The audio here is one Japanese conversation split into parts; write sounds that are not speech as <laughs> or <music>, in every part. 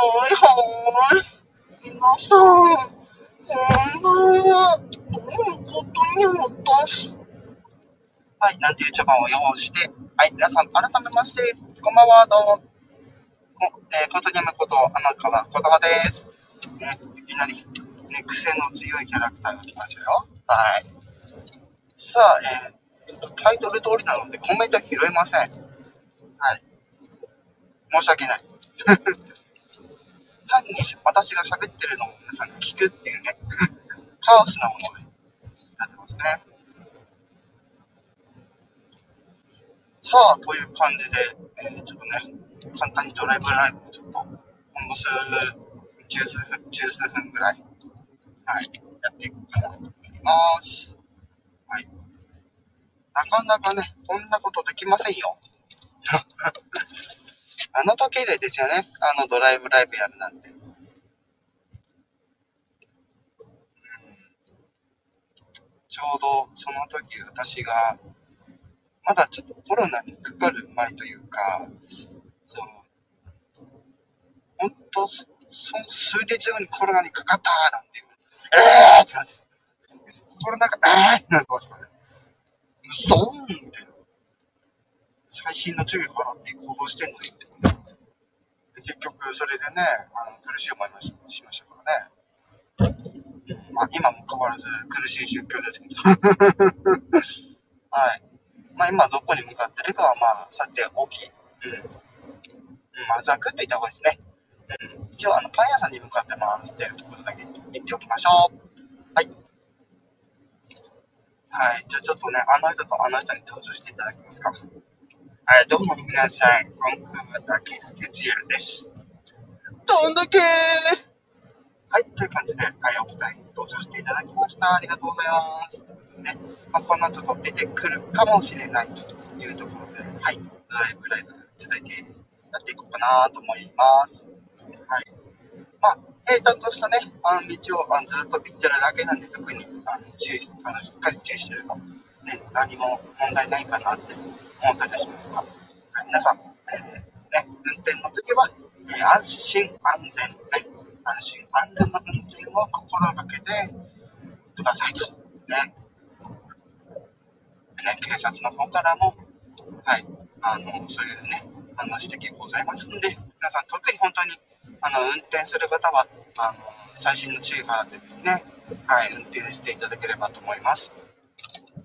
はいはい。皆さん、こんばんは。どうもことにもたす。はい、なんていう茶番を用意して、はい、皆さん、改めまして、こんばんは、どうも。えー、ことにむこと、穴川言葉です。ね、いきなり、ね、癖の強いキャラクターが来ましたよ。はい。さあ、えー、ちょっとタイトル通りなのでコメント拾えません。はい。申し訳ない。<laughs> 単に私が喋ってるのを皆さんが聞くっていうね、<laughs> カオスなものになってますね。さあ、という感じで、えー、ちょっとね、簡単にドライブライブをちょっと、ほんの数、十数分、十数分ぐらい、はい、やっていこうかなと思います。はい。なかなかね、こんなことできませんよ。あの時計ですよね。あのドライブライブやるなんて。ちょうどその時私が、まだちょっとコロナにかかる前というか、その、本当、その数日後にコロナにかかったなんていう、えーってなって、コロナが、えーってなってますからね。嘘みたいな。最新の注意を払って行動してんのにって。結局、それでね、あの苦しい思いもしましたからね。まあ、今も変わらず苦しい宗教ですけど。<laughs> はい。まあ、今どこに向かってるかは、まあ、さて大きい。うん。まずは食っといた方がいいですね。うん。一応、あの、パン屋さんに向かってますっていうところだけ言っておきましょう。はい。はい。じゃあちょっとね、あの人とあの人に登場していただけますか。はい、どうも皆さん、こんばんは、竹田哲也です。どんだけはい、という感じで、はい、お二人に登場していただきました。ありがとうございます。ということでね、まあ、この後出てくるかもしれないというところで、はい、ライブライブ続いてやっていこうかなと思います。はい。まあ、平坦としたね、あの道をあのずっと行ってるだけなんで、特にあの注意あのしっかり注意してると、ね、何も問題ないかなって思ったりしますが、皆さん、えー、ね、運転の時は、えー、安心安全、ね、安心安全な運転を心がけてくださいと。ね。ね、警察の方からも、はい、あの、そういうね、話的ございますので、皆さん特に本当に、あの、運転する方は、あの、最新の注意払ってですね、はい、運転していただければと思います。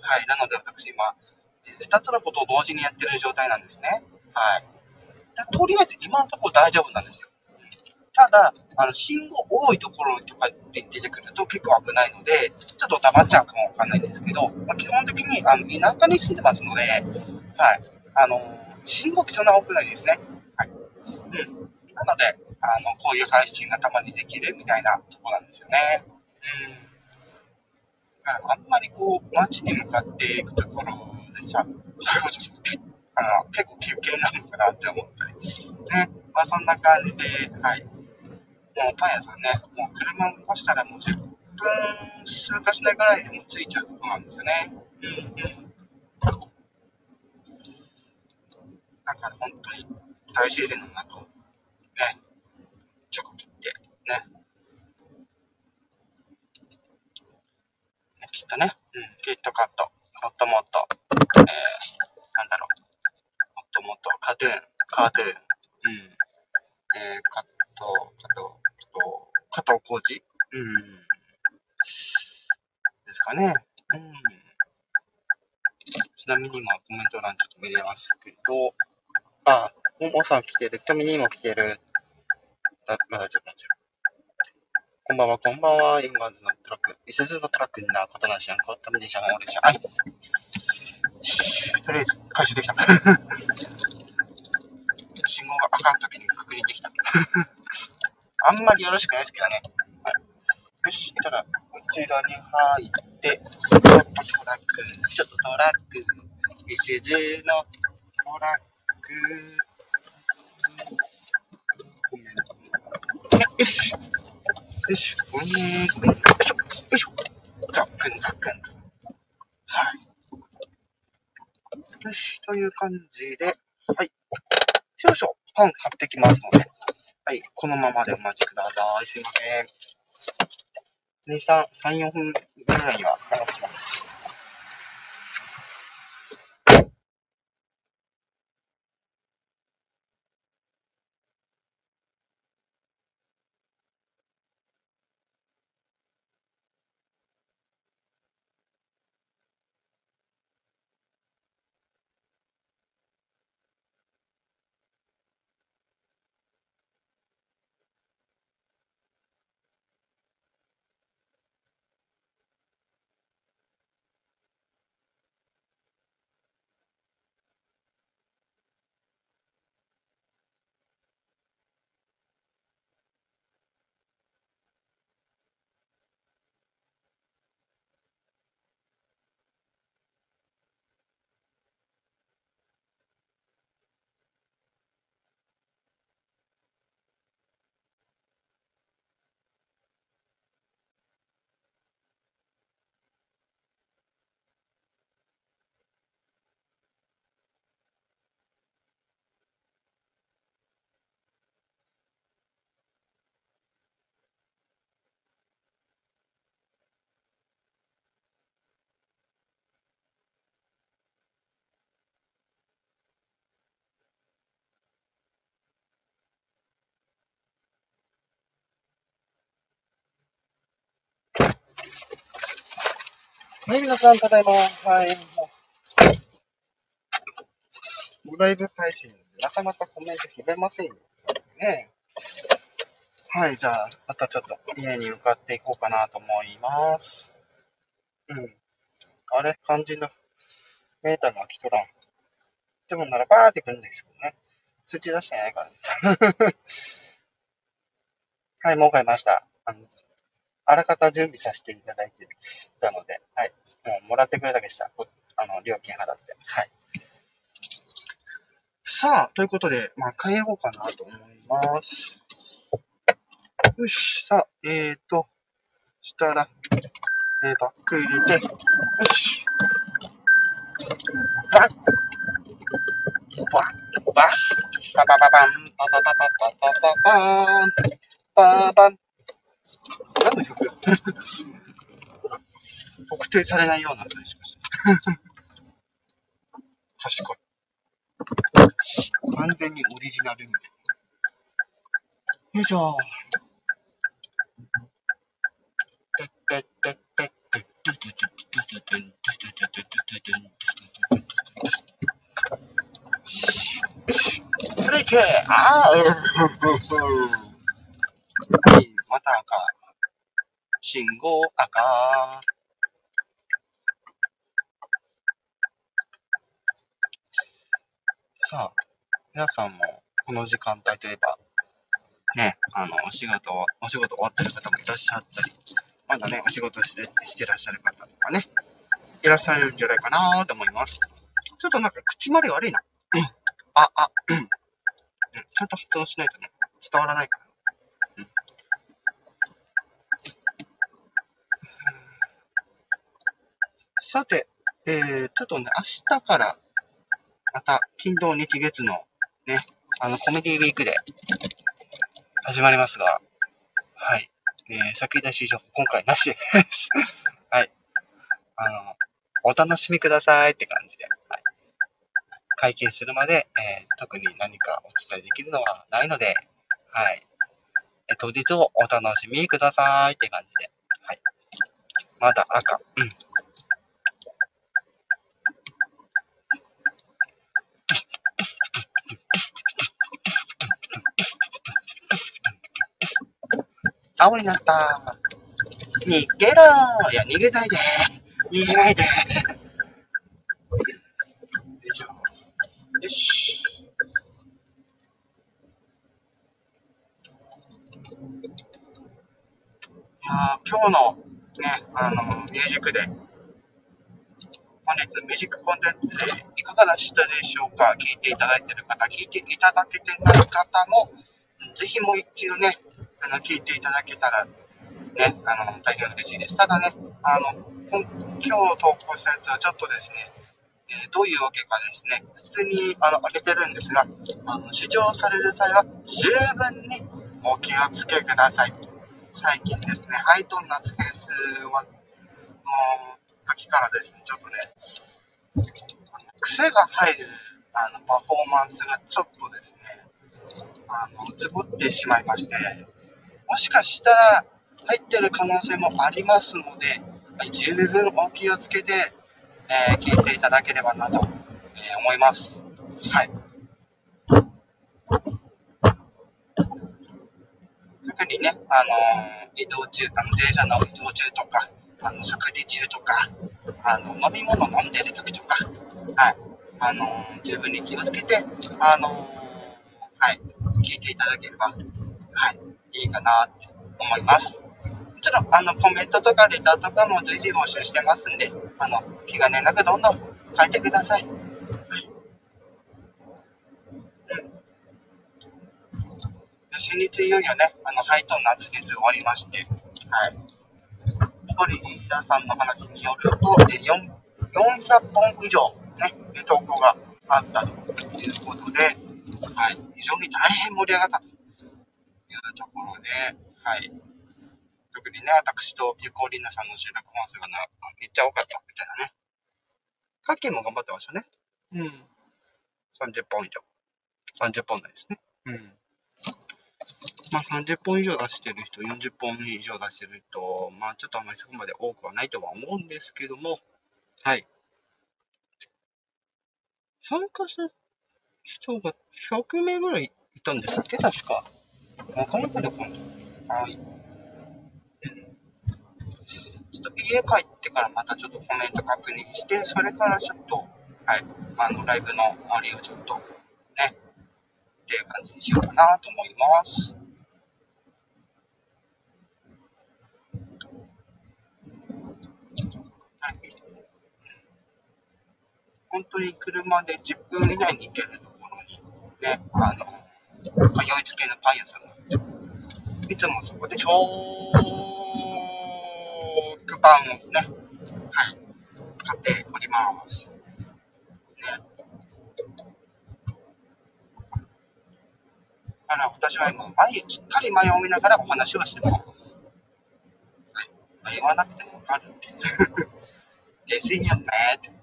はい、なので私今、2つのことを同時にやってる状態なんですね。はい。とりあえず今のところ大丈夫なんですよ。ただ、あの信号多いところとかで出てくると結構危ないので、ちょっと黙っちゃうかもわかんないんですけど、まあ、基本的にあの田舎に住んでますので、はい。あの、信号機そんな多くないですね。はい。うん。なので、あの、こういう配信がたまにできるみたいなとこなんですよね。うん。あんまりこう、街に向かっていくところでさ、最後ちょっとあの結構休憩なのかなって思ったり、ね、まあそんな感じで、はい。もうパン屋さんね、もう車を越したらもう10分数かしないぐらいでも着いちゃうとこなんですよね。うん。だから本当に大自然の中をね、ちょこ切ってね、きっとね、うん、キットカット、っともっと、えー、なんだろう、もっともっとカトゥーン、カトゥーン、うん、えー、カット、カット、カット加藤浩次、うん、ですかね、うん。ちなみに今コメント欄ちょっと見れますけど、あ、ももさん来てる、キョミにも来てる、あ、まだちょっと待って。こんばんは、こんばんは。今のトラック、いすずのトラックになことなしやんこ、ためでしゃん、俺しゃ。はい。とりあえず、回収できた。信号が赤の時に確認できた。あんまりよろしくないですけどね。はい。よし、たら、こちらに入って、ちょっとトラック、ちょっとトラック、いすずのトラック、コメント。よし。よし、ょ、よいしょ、よいしょ。ザックン、ザックン。はい。よし、という感じで、はい。少々パン買ってきますので、はい、このままでお待ちください。すいません。2、3、3、4分ぐらいには流します。はい、皆さん、ただいま。はい。ライブ配信、なかなかコメント拾えませんよ。ね。はい、じゃあ、またちょっと家に向かっていこうかなと思います。うん。あれ肝心のメーターが来とらん。いつもならバーって来るんですけどね。通知出してないからね。<laughs> はい、もう買いました。あのあらかた準備させていただいてたので、はい。もうもらってくれだけした。あの、料金払って。はい。さあ、ということで、まあ、帰ろうかなと思います。よし、さあ、えーと、したら、えー、バック入れて、よし。バッバッバッババババン、ババババババババーン、ババン、何の曲特定されないようなったりしました。<laughs> 賢い。完全にオリジナルみたいな。よいしょ。ブレイクああ <laughs> また赤。信号赤。さあ、皆さんもこの時間帯といえば、ね、あの、お仕事、お仕事終わってる方もいらっしゃったり、まだね、お仕事してしてらっしゃる方とかね、いらっしゃるんじゃないかなと思います。ちょっとなんか口まり悪いな。うん。あ、あ、うん。ちゃんと発音しないとね、伝わらないから。さて、えー、ちょっとね、明日から、また、金土日月の、ね、あの、コメディウィークで、始まりますが、はい。えー、先出し情報、今回なしです。<laughs> はい。あの、お楽しみくださいって感じで、はい。会見するまで、えー、特に何かお伝えできるのはないので、はい。え当日をお楽しみくださいって感じで、はい。まだ赤、うん。青になった。逃げろいや、逃げないで逃げないでよいしょ。よし。いや今日のね、あの、ミュージックで、本日ミュージックコンテンツでいかがでしたでしょうか？聞いていただいている方、聞いていただけてない方も、ぜひもう一度ね、の、聞いていただけたら、ね、あの、大変嬉しいです。ただね、あの、今日投稿したやつはちょっとですね、えーどういうわけかですね、普通にあの開けてるんですが、あの試乗される際は十分にお気をつけください。最近ですね、ハイトーンなスペースは、の時からですね、ちょっとね、癖が入るあのパフォーマンスがちょっとですね、あの、つぼってしまいまして、もしかしたら入ってる可能性もありますので、十分お気をつけて、えー聞いていただければなと、えー思います。はい。特にね、あのー移動中、あの電車の移動中とか、あの食事中とか、あの飲み物飲んでる時とか、はい、あのー十分に気をつけて、あのーはい、聞いていただければ、はい、いいかなって思います。もちろん、あの、コメントとかレターとかも随時募集してますんで、あの、気兼ねなくどんどん書いてください。はい。うん。先日いよいよね、あの、ハイトン夏フェス終わりまして、はい。一人屋さんの話によると、え4 400本以上ね、え投稿があったということで、はい。非常に大変盛り上がったというところで、はい。特にね、私とピュコリーナさんの収録本数がなめっちゃ多かったみたいなね。カッキーも頑張ってましたね。うん。30本以上。30本台ですね。うん。まあ30本以上出してる人、40本以上出してる人、まあちょっとあまりそこまで多くはないとは思うんですけども、はい。参加した人が100名ぐらいいたんですっけ？確か。わかんないけど、今度。はい。ちょっと家帰ってからまたちょっとコメント確認して、それからちょっと、はい、あの、ライブのあれをちょっと、ね、っていう感じにしようかなと思います。はい。本当に車で10分以内に行けるところに、ね、あの、通いつけのパン屋さんが、いつもそこで食パンをね、はい、買っております。ね。だから私は今、前、しっかり前を見ながらお話をしてます。はい。あ言わなくてもわかるって。ですよねって。よ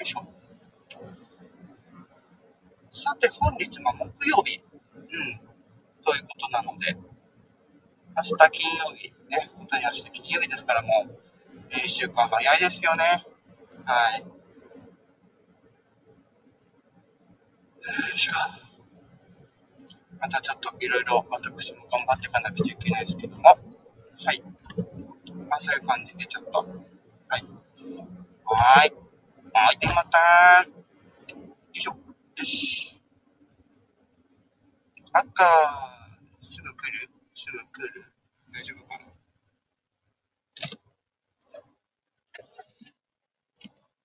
いしょ。さて、本日も木曜日。うん。ということなので、明日金曜日、ね、本当に明日金曜日ですから、もう、えー一週間早いですよね。はい。よいしょ。またちょっといろいろ私も頑張っていかなくちゃいけないですけども、はい。まあそういう感じでちょっと、はい。はーい。はい、でまたよいしょ。よし。赤、すぐ来る？すぐ来る？大丈夫かな？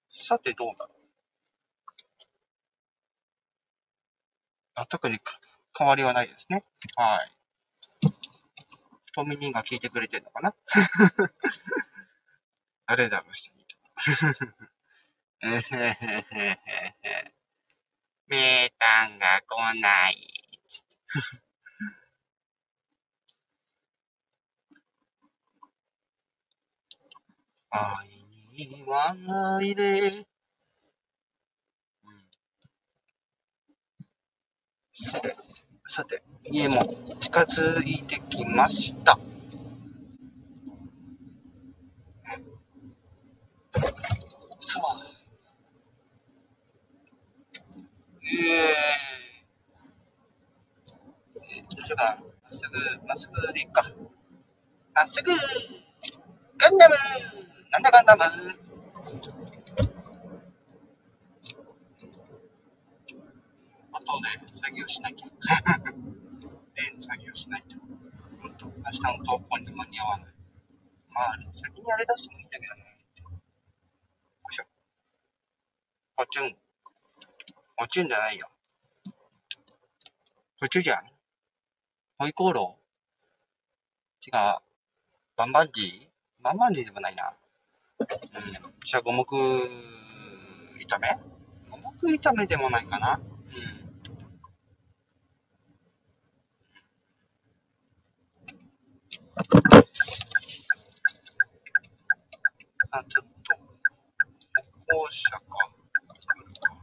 さて、どうだ？ろうあ、特に変わりはないですね。はい。トミニーが聞いてくれてるのかな？<laughs> 誰だろう、してみる。<laughs> えへへへへへ。メータンが来ない。愛にはないで。うんさて、さて、家も近づいてきました。さあ。えー、えー、どうしようかな。まっすぐ、まっすぐでいっか。まっすぐガンダムなんだガンダムあとで作業しなきゃ。<laughs> 例の作業しないと。ほんと、明日の投稿に間に合わない。まあ、先にあれ出してもいいんだけどね。よいしょ。こちゅん。こちゅんじゃないよ。こちゅじゃん。ホイコーロー違う。バンバンジーバンバンジーでもないな。うん。じゃあ、五目炒め？五目炒めでもないかな。うん。あ、ちょっと、歩行者か。来るか。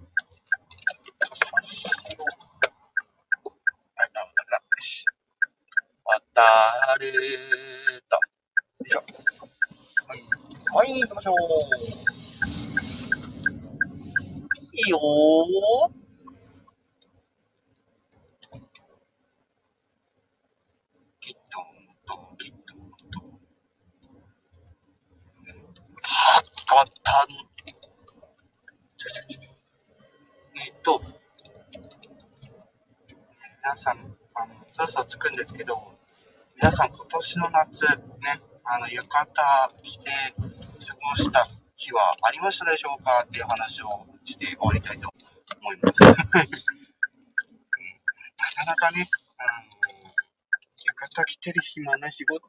あ、だ、だ、よし。渡れた。よいしょ。はい。はい、行きましょう。いいよー。きっとと、きっとと。はっ、変わった。ちょちょちょえっと、皆さん、あの、そろそろ着くんですけど、皆さん今年の夏、ね、あの、浴衣着て過ごした日はありましたでしょうかっていう話をして終わりたいと思います。<laughs> なかなかね、あの、浴衣着てる暇ない仕事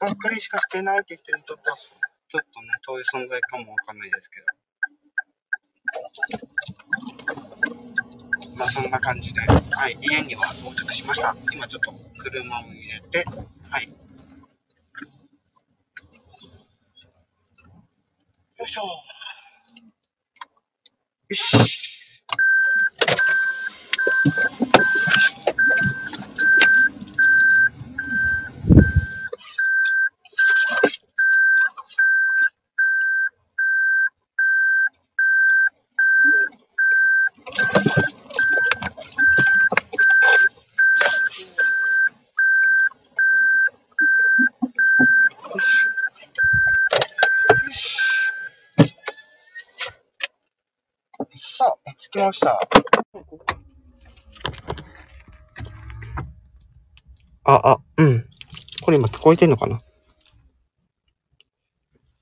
ばっかりしかしてないって人にとっては、ちょっとね、遠い存在かもわかんないですけど。まあそんな感じで、はい、家には到着しました。今ちょっと車を入れて、はい。よいしょ。よし。よし。よし。さあ、着きました。あ、あ、うん。これ今聞こえてんのかな？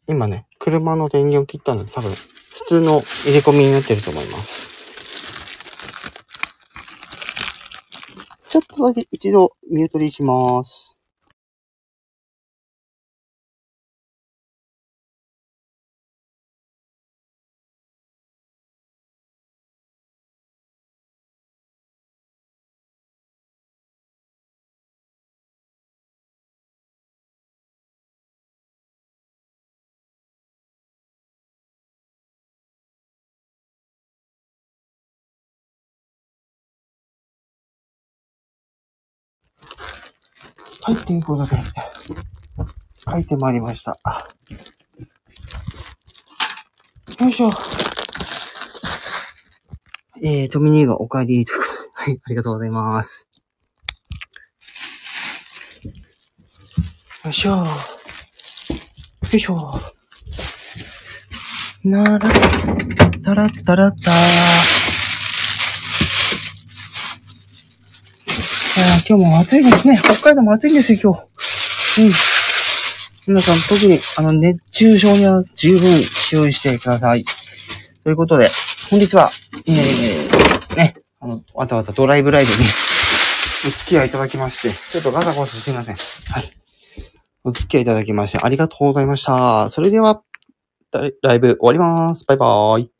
今ね、車の電源を切ったので多分、普通の入れ込みになってると思います。ちょっとだけ一度ミュートにします。はい、ということで、書いてまいりました。よいしょ。えー、トミニーがお帰りということで、はい、ありがとうございます。よいしょ。よいしょ。なら、たらったらったー。いやー今日も暑いですね。北海道も暑いんですよ、今日。うん。皆さん、特に、あの、熱中症には十分注意してください。ということで、本日は、えー、ね、あの、わざわざドライブライブに <laughs> お付き合いいただきまして、ちょっとガタゴタすいません。はい。お付き合いいただきまして、ありがとうございました。それでは、ライブ終わります。バイバーイ。